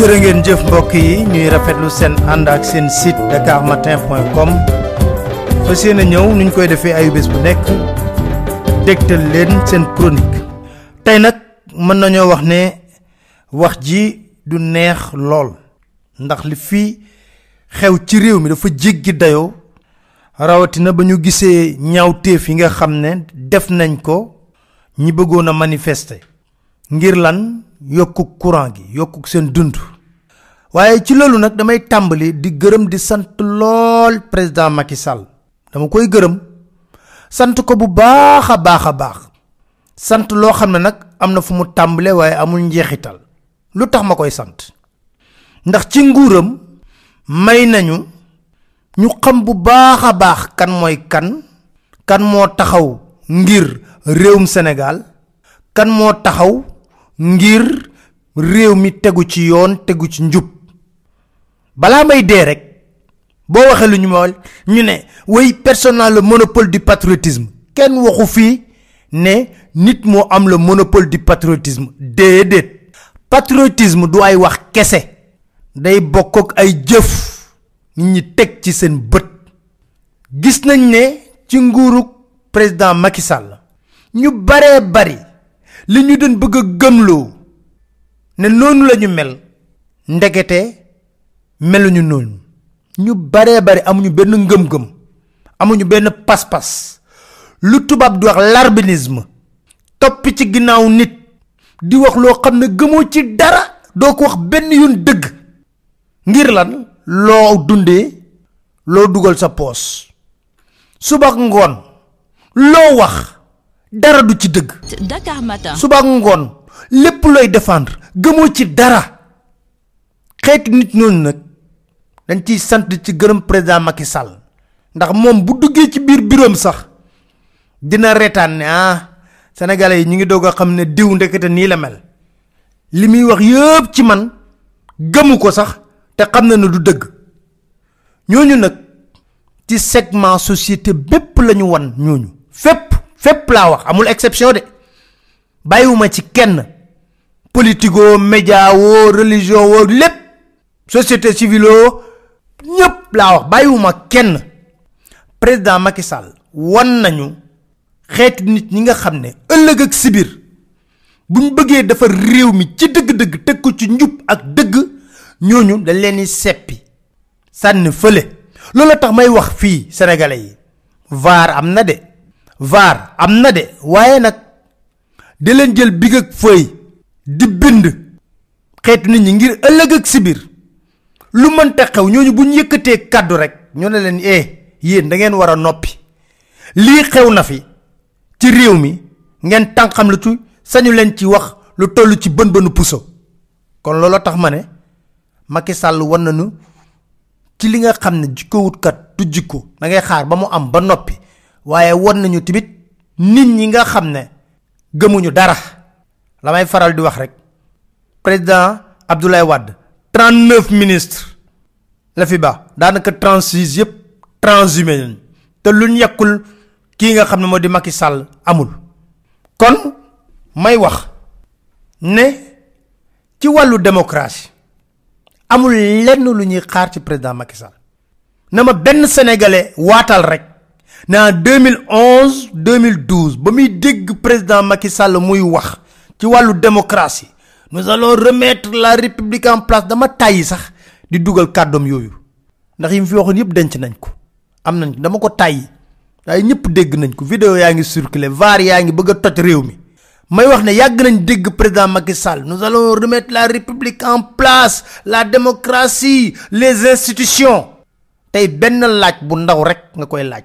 jërë ngeen jëf mbokk yi ñuy rafetlu seen ànd ak seen site dakarmatin.com fas yéene ñëw nuñ koy defee ayu bés bu nekk dégtal leen seen chronique tey nag mën nañoo wax ne wax ji du neex lool ndax li fii xew ci réew mi dafa jéggi dayoo rawatina ba ñu gisee ñaawteef yi nga xam ne def nañ ko ñi bëggoon a manifester ngir lan yokku courant gi yokku seen dund waaye ci loolu nag damay tàmbali di gërëm di sant lool président Macky Sall dama koy gërëm sant ko bu baax a baax a baax sant loo xam ne nag am na fu mu tàmbalee waaye amul njeexital lu tax ma koy sant ndax ci nguuram may nañu ñu xam bu baax a baax kan mooy kan kan moo taxaw ngir réewum Sénégal kan moo taxaw ngir réew mi tegu ci yoon tegu ci njub balaa may dee rek boo waxee lu ñu ma ñu ne way personne a le monopole du patriotisme kenn waxu fii ne nit moo am le monopole du patriotisme déedéet patriotisme du ay wax kese day bokk ak ay jëf nit ñi teg ci seen bët gis nañ ne ci nguurug président Macky Sall ñu baree bari li ñu doon bëgg a gëmloo ne noonu la ñu mel ndegete meluñu noonu ñu baree bari amuñu benn ngëm-ngëm amuñu benn pas-pas lu tubaab di wax larbinisme topp ci ginnaaw nit di wax loo xam ne gëmoo ci dara doo ko wax benn yoon dëgg ngir lan loo dundee loo dugal sa poos suba ngoon loo wax dara du ci dëgg. Dakar Matin. suba ngoon lépp looy défendre gëmoo ci dara xeetu nit ñooñu nag dañ ciy sant ci gërëm président Macky Sall ndax moom bu duggee ci biir biroom sax dina reetaan ne ah sénégalais yi ñu ngi doog a xam ne diw ndekete nii la mel li muy wax yëpp ci man gëmu ko sax te xam na ne du dëgg. ñooñu nag ci segment société bépp lañu wan ñooñu fépp fépp laa wax amul exception de bàyyiwuma ci kenn politico média woo religion woo lépp société civile woo ñépp laa wax bàyyiwuma kenn président Macky Sall wan nañu xeetu nit ñi nga xam ne ëllëg ak sibir buñ bëggee defar réew mi ci dëgg-dëgg teg ko ci njub ak dëgg ñooñu dañ leen di seppi sànni fële loolu tax may wax fii sénégalais yi vaar am na de vaar am na de waaye nag di leen jël big ak fëy di bind xeetu nit ñi ngir ëllëg ak si biir lu mënta xew ñooñu bu ñu yëkkatee kàddu rek ñu ne leen eh yéen da ngeen war a noppi lii xew na fi ci réew mi ngeen tànqam lu ci sañu leen ci wax lu toll ci bën bënu puso kon looloo tax ma ne Macky Sall wan nañu ci li nga xam ne jikkowutkat du jikko da ngay xaar ba mu am ba noppi waaye wan nañu tamit nit ñi nga xam ne gëmuñu dara la may faral di wax rek président Abdoulaye Wade 39 ministres la fi ba daanaka 36 yëpp transhumé nañ te luñ yekkul kii nga xam ne moo di Macky Sall amul kon may wax ne ci wàllu démocratie amul lenn lu ñuy xaar ci président Macky Sall na ma benn sénégalais waatal rek ne en 2011 2012 ba muy dégg président Macky Sall muy wax ci wàllu démocratie nous allons remettre la république en place dama tàyyi sax di dugal kàddoom yooyu ndax yi mu fi waxoon yëpp denc nañ ko am nañ dama ko tàyyi waaye ñëpp dégg nañ ko vidéo yaa ngi circulé var yaa ngi bëgg a toj réew mi may wax ne yàgg nañ dégg président Macky Sall nous allons remettre la république en place la démocratie les institutions tey benn laaj bu ndaw rek nga koy laaj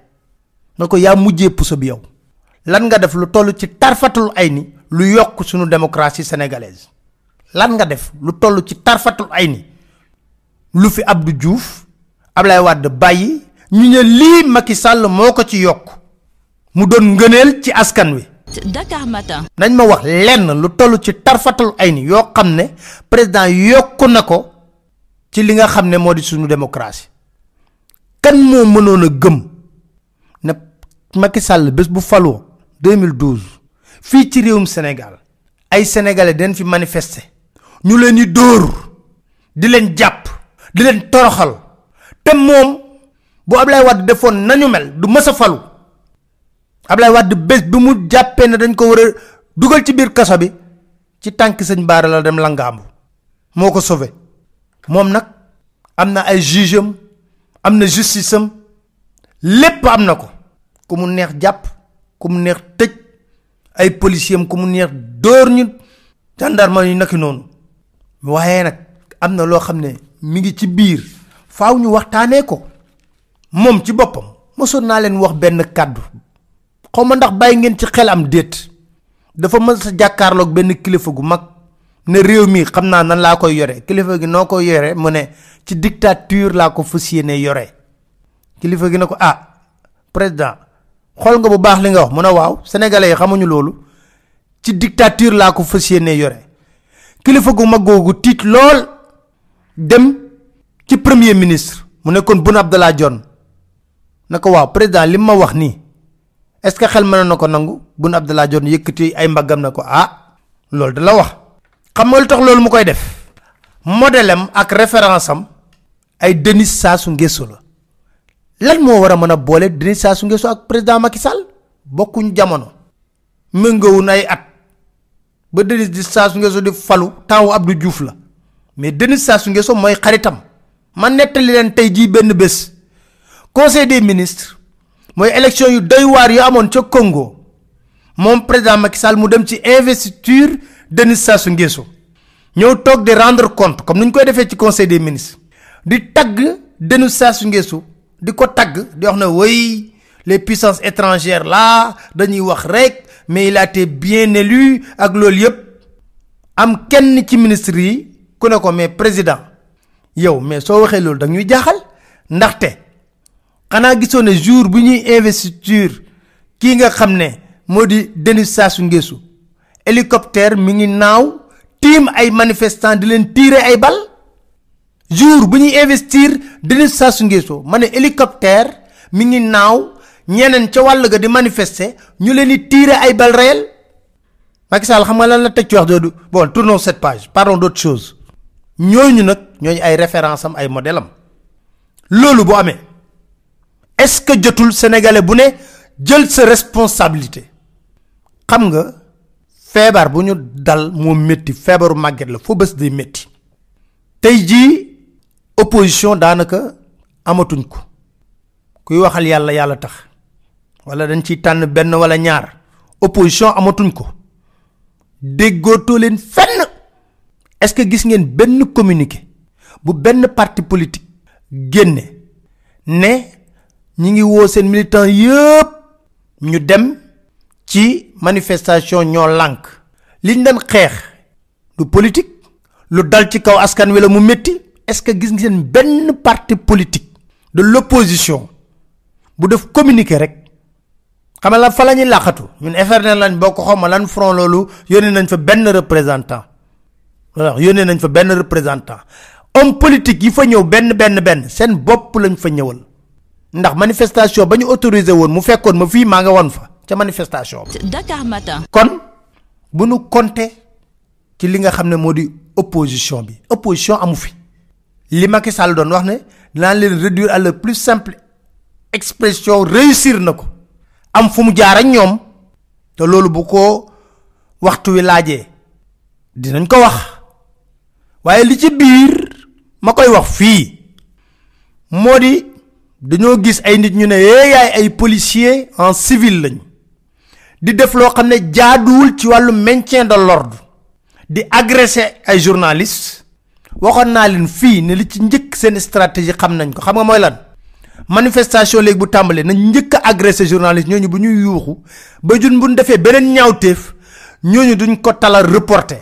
nga ko yaa mujjee puso bi yow lan nga def lu toll ci tarfatul ay ni lu yokk suñu démocratie sénégalaise lan nga def lu toll ci tarfatul ay ni lu fi Abdou Diouf Ablaye Wade bàyyi ñu ne lii Macky Sall moo ko ci yokk mu doon ngëneel ci askan wi Dakar Matin. nañ ma wax lenn lu toll ci tarfatal ay ni yoo xam ne président yokk na ko ci li nga xam ne moo di suñu démocratie kan moo mënoon a gëm na Macky Sall bés bu faloo 2012 fii ci réewum Sénégal ay sénégalais dañ fi manifester ñu leen di dóor di leen jàpp di leen toroxal te moom bu Ablaye Wade defoon nañu mel du mës a falu Ablaye Wade bés bi mu jàppee ne dañ ko war a dugal ci biir kaso bi ci tànki sëñ Baara la dem langaamu moo ko sauvé moom nag am na ay juge am am na justice am lépp am na ko ku mu neex jàpp ku mu neex tëj ay policiers ku mu neex dóor ñu gendarme yi naki noonu waaye nag am na loo xam ne mi ngi ci biir faaw ñu waxtaanee ko moom ci boppam mosoon naa leen wax benn kàddu xaw ma ndax bàyyi ngeen ci xel am déet dafa mën sa jàkkaarloog benn kilifa gu mag ne réew mi xam naa nan laa koy yore kilifa gi noo koy yore mu ne ci dictature laa ko fas yéene yore kilifa gi ne ko ah président xool nga bu baax li nga wax mu ne waaw sénégalais yi xamuñu loolu ci dictature laa ko fas yéene yore kilifa gu mag googu tiit lool dem ci premier ministre mu nekkoon Boun Abdallah Dionne na ko waaw président li ma wax nii est ce que xel mën na ko nangu bun abdallah jon yëkkati ay mbaggam na ko ah loolu da la wax xam nga lu tax loolu mu koy def modelem ak référence am ay denis saasu ngesso la lan moo war a mën a boole denis saasu ngesso ak président Macky Sall bokkuñ jamono méngawun ay at ba Denis di Sassou Nguesso di falu temps Abdou Diouf la mais Denis Sassou Nguesso mooy xaritam ma nettali leen tey jii benn bés conseil des ministres mooy élection yu doy waar yu amoon ca Congo moom président Macky Sall mu dem ci investiture Denis Sassou Nguesso ñëw toog di rendre compte comme ni ñu koy defee ci conseil des ministres di tagg Denis Sassou Nguesso di ko tagg di wax na way les puissances étrangères là dañuy wax rek mais il a été bien élu ak loolu yëpp am kenn ci ministre yi ku ne ko mais président yow mais soo waxee loolu da ñuy jaaxal ndaxte xanaa gisoo ne jour bu ñuy investiture kii nga xam ne moo di Denis Sassou Nguesso hélicoptère mi ngi naaw tiim ay manifestants di leen tiire ay bal jour bu ñuy investir Denis Sassou Nguesso ma ne hélicoptère mi ngi naaw ñeneen ca wàll ga di manifester ñu leen di tiire ay bal réel Macky Sall xam nga lan la teg ci wax jooju bon tournons cette page parlons d'autre chose ñooñu nag ñooñu ay référence am ay modèle am loolu bu amee est-ce que jotul sénégalais bu ne jël sa responsabilité xam nga feebar bu ñu dal moo métti feebaru màgget la foo bés day métti tey jii opposition daanaka amatuñ ko kuy waxal yàlla yàlla tax wala dañ ciy tànn benn wala ñaar opposition amatuñ ko déggootoo leen fenn est-ce que gis ngeen benn communiqué bu benn parti politique génne ne ñi ngi woo seen militant yëpp ñu dem ci manifestation ñoo lànk liñ doon xeex du politique lu dal ci kaw askan wi la mu metti est-ce que gis ngeen benn parti politique de l'opposition bu def communiquer rek xamal la fa la ñuy làqatu ñun FRN lañ bokk xaw ma lan front loolu yónnee nañ fa benn représentant voilà yónnee nañ fa benn représentant homme politique yi fa ñëw benn benn benn seen bopp lañ fa ñëwal ndax manifestation ba ñu autorisé woon mu fekkoon ma fii maa nga woon fa ca manifestation ba. Dakar Matin. kon bu nu compter ci li nga xam ne moo di opposition bi opposition amu fi li Macky Sall doon wax ne dinaa leen réduire à la plus simple expression réussir na ko am fu mu jaar ak ñoom te loolu bu ko waxtu wi laajee dinañ ko wax waaye li ci biir ma koy wax fii moo di dañoo gis ay nit ñu ne eh, yaay ay policier en civil lañ di def loo xam ne jaaduwul ci wàllu maintien de l'ordre di agressé ay journalistes waxoon naa leen fii ne li ci njëkk seen stratégie xam nañ ko xam nga mooy lan manifestation léegi bu tàmbalee nañ njëkk a agressé journaliste ñooñu bu ñuy yuuxu ba jun bu ñu defee beneen ñaawteef ñooñu duñ ko talal reporté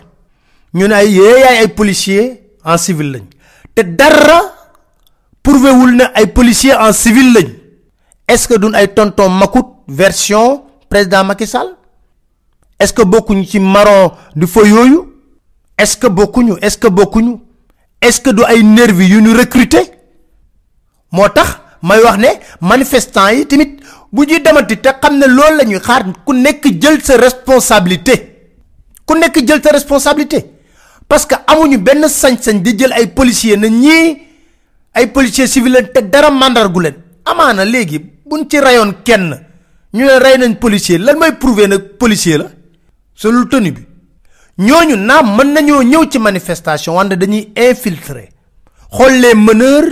ñu ne ay yeeyaay ay policiers en civil lañ te dara prouvé wul ne ay policiers en civil lañ est-ce que duñ ay tonton makut version président Macky Sall est-ce que bokkuñu ci marron du feu yooyu est-ce que bokkuñu est-ce que bokkuñu est-ce que du ay nervi yu ñu recruter moo tax may wax ne manifestant yi tamit bu ñuy demati te xam ne loolu la ñuy xaar ku nekk jël sa responsabilité ku nekk jël sa responsabilité parce que amuñu benn sañ-sañ di jël ay policiers na ñii ay policier civil lañ te dara màndargu leen amaana léegi buñ ci rayoon kenn ñu ne rey nañ policier lan mooy prouver nag policier la solul tenue bi ñooñu naam mën nañoo ñëw ci manifestation wante dañuy infiltrer xool les meneurs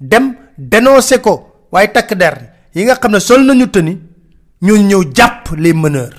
dem dénoncer ko waaye takk der yi nga xam ne sol nañu tenue ñooñu ñëw jàpp les meneurs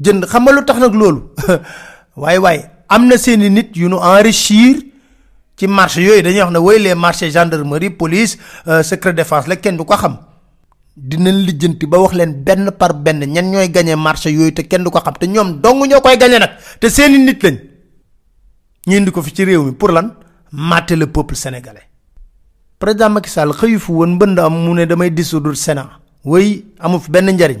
jënd xam nga lu tax nag loolu waaye waaye am na seeni nit yu nu enrichir ci marché yooyu dañuy wax ne woy les marchés gendarmerie police euh, secret défense la kenn du ko xam dinañ lijjanti ba wax leen benn par benn ñan ñooy gañe marché yooyu te kenn du ko xam te ñoom dong ñoo koy gañe nag te seeni nit lañ ñu indi ko fi ci réew mi pour lan mater le peuple sénégalais président Macky Sall xëyu fu woon mbënd am mu ne damay dissoudre Sénat woy amu fi benn njariñ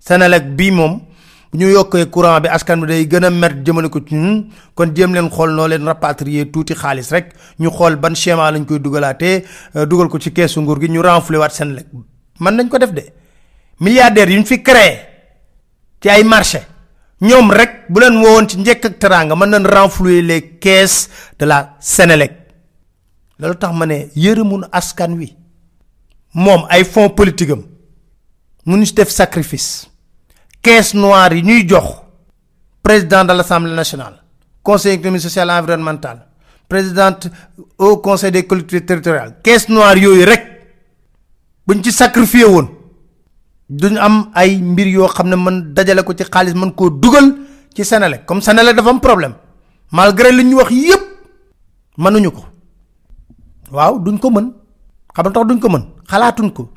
Senelec bii moom bu ñu yokkee courant bi askan bi day gën a mer jëmale ko ci ñun kon jéem leen xool noo leen rapatrier tuuti xaalis rek ñu xool ban schéma lañ koy dugalaatee euh, dugal ko ci keesu nguur gi ñu renfloué waat Senelec mën nañ ko def de milliardaires yu ñu fi créé ci ay marché ñoom rek bu leen woowoon ci njëkk ak teraanga mën nañ renflouer les caisses de la Senelec loolu tax ma ne yërëmun askan wi moom ay fonds politique am mënu si def sacrifice caisse noire yi ñuy jox président de l'Assemblée nationale conseil économique social et environnemental présidente au conseil des collectivités territoriales caisse noire yooyu rek buñ ci sacrifié woon duñ am ay mbir yoo xam ne man dajale ko ci xaalis man koo dugal ci Sénélec comme Sénélec dafa am problème malgré li ñu wax yépp mënuñu ko waaw duñ ko mën xam nga tax duñ ko mën xalaatuñ ko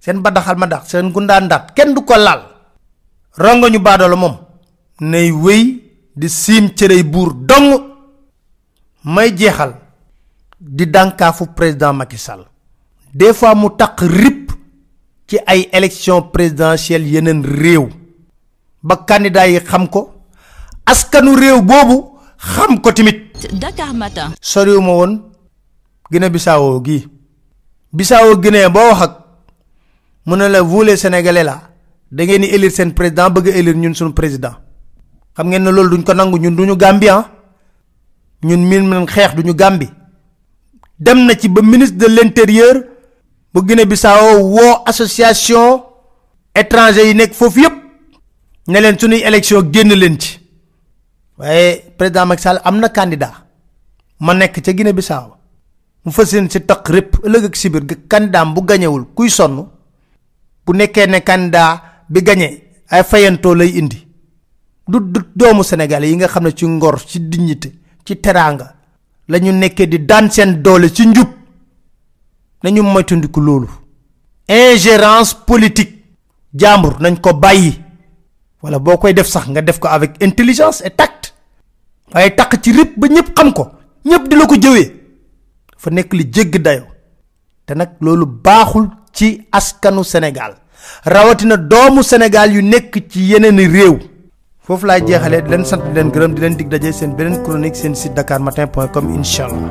seen badaxal ma dax seen gundaan daat kenn du ko laal rongo ñu baadoola moom nay wéy di siim cërey buur dong may jeexal di dànkaafu président Macky Sall des fois mu taq rip ci ay élection présidentielle yeneen réew ba candidat yi xam ko askanu réew boobu xam ko timit Dakar Matin soriwuma woon Guinée Bissau gi Bissau Guinée boo wax ak mu ne la vous les sénégalais la da ngeen di élire seen président bëgg élire ñun suñu président xam ngeen ne loolu duñ ko nangu ñun duñu Gambie ah ñun miin nañ xeex duñu Gambie dem na ci ba ministre de l'intérieur bu Guinée Bissau woo association étranger yi nekk foofu yëpp ne leen suñuy élection génn leen ci waaye président Macky Sall am na candidat ma nekk ca Guinée Bissau mu fas yéene si taq répp ëllëg ak si biir candidat bu gañewul kuy sonn bu nekkee ne candidat bi gañe ay fayantoo lay indi du du doomu Sénégal yi nga xam ne ci ngor ci dignité ci teraanga lañu nekkee di daan seen doole ci njub nañu moytandiku loolu ingérence politique jàmbur nañ ko bàyyi wala boo koy def sax nga def ko avec intelligence et tact waaye taq ci rip ba ñëpp xam ko ñëpp di la ko jëwee fa nekk li jégg dayo te nag loolu baaxul ci askanu Sénégal rawatina doomu Sénégal yu nekk ci yeneen réew foofu laay jeexalee di leen sant di leen gërëm di leen dig daje seen beneen chronique seen site dakar matin point com incha allah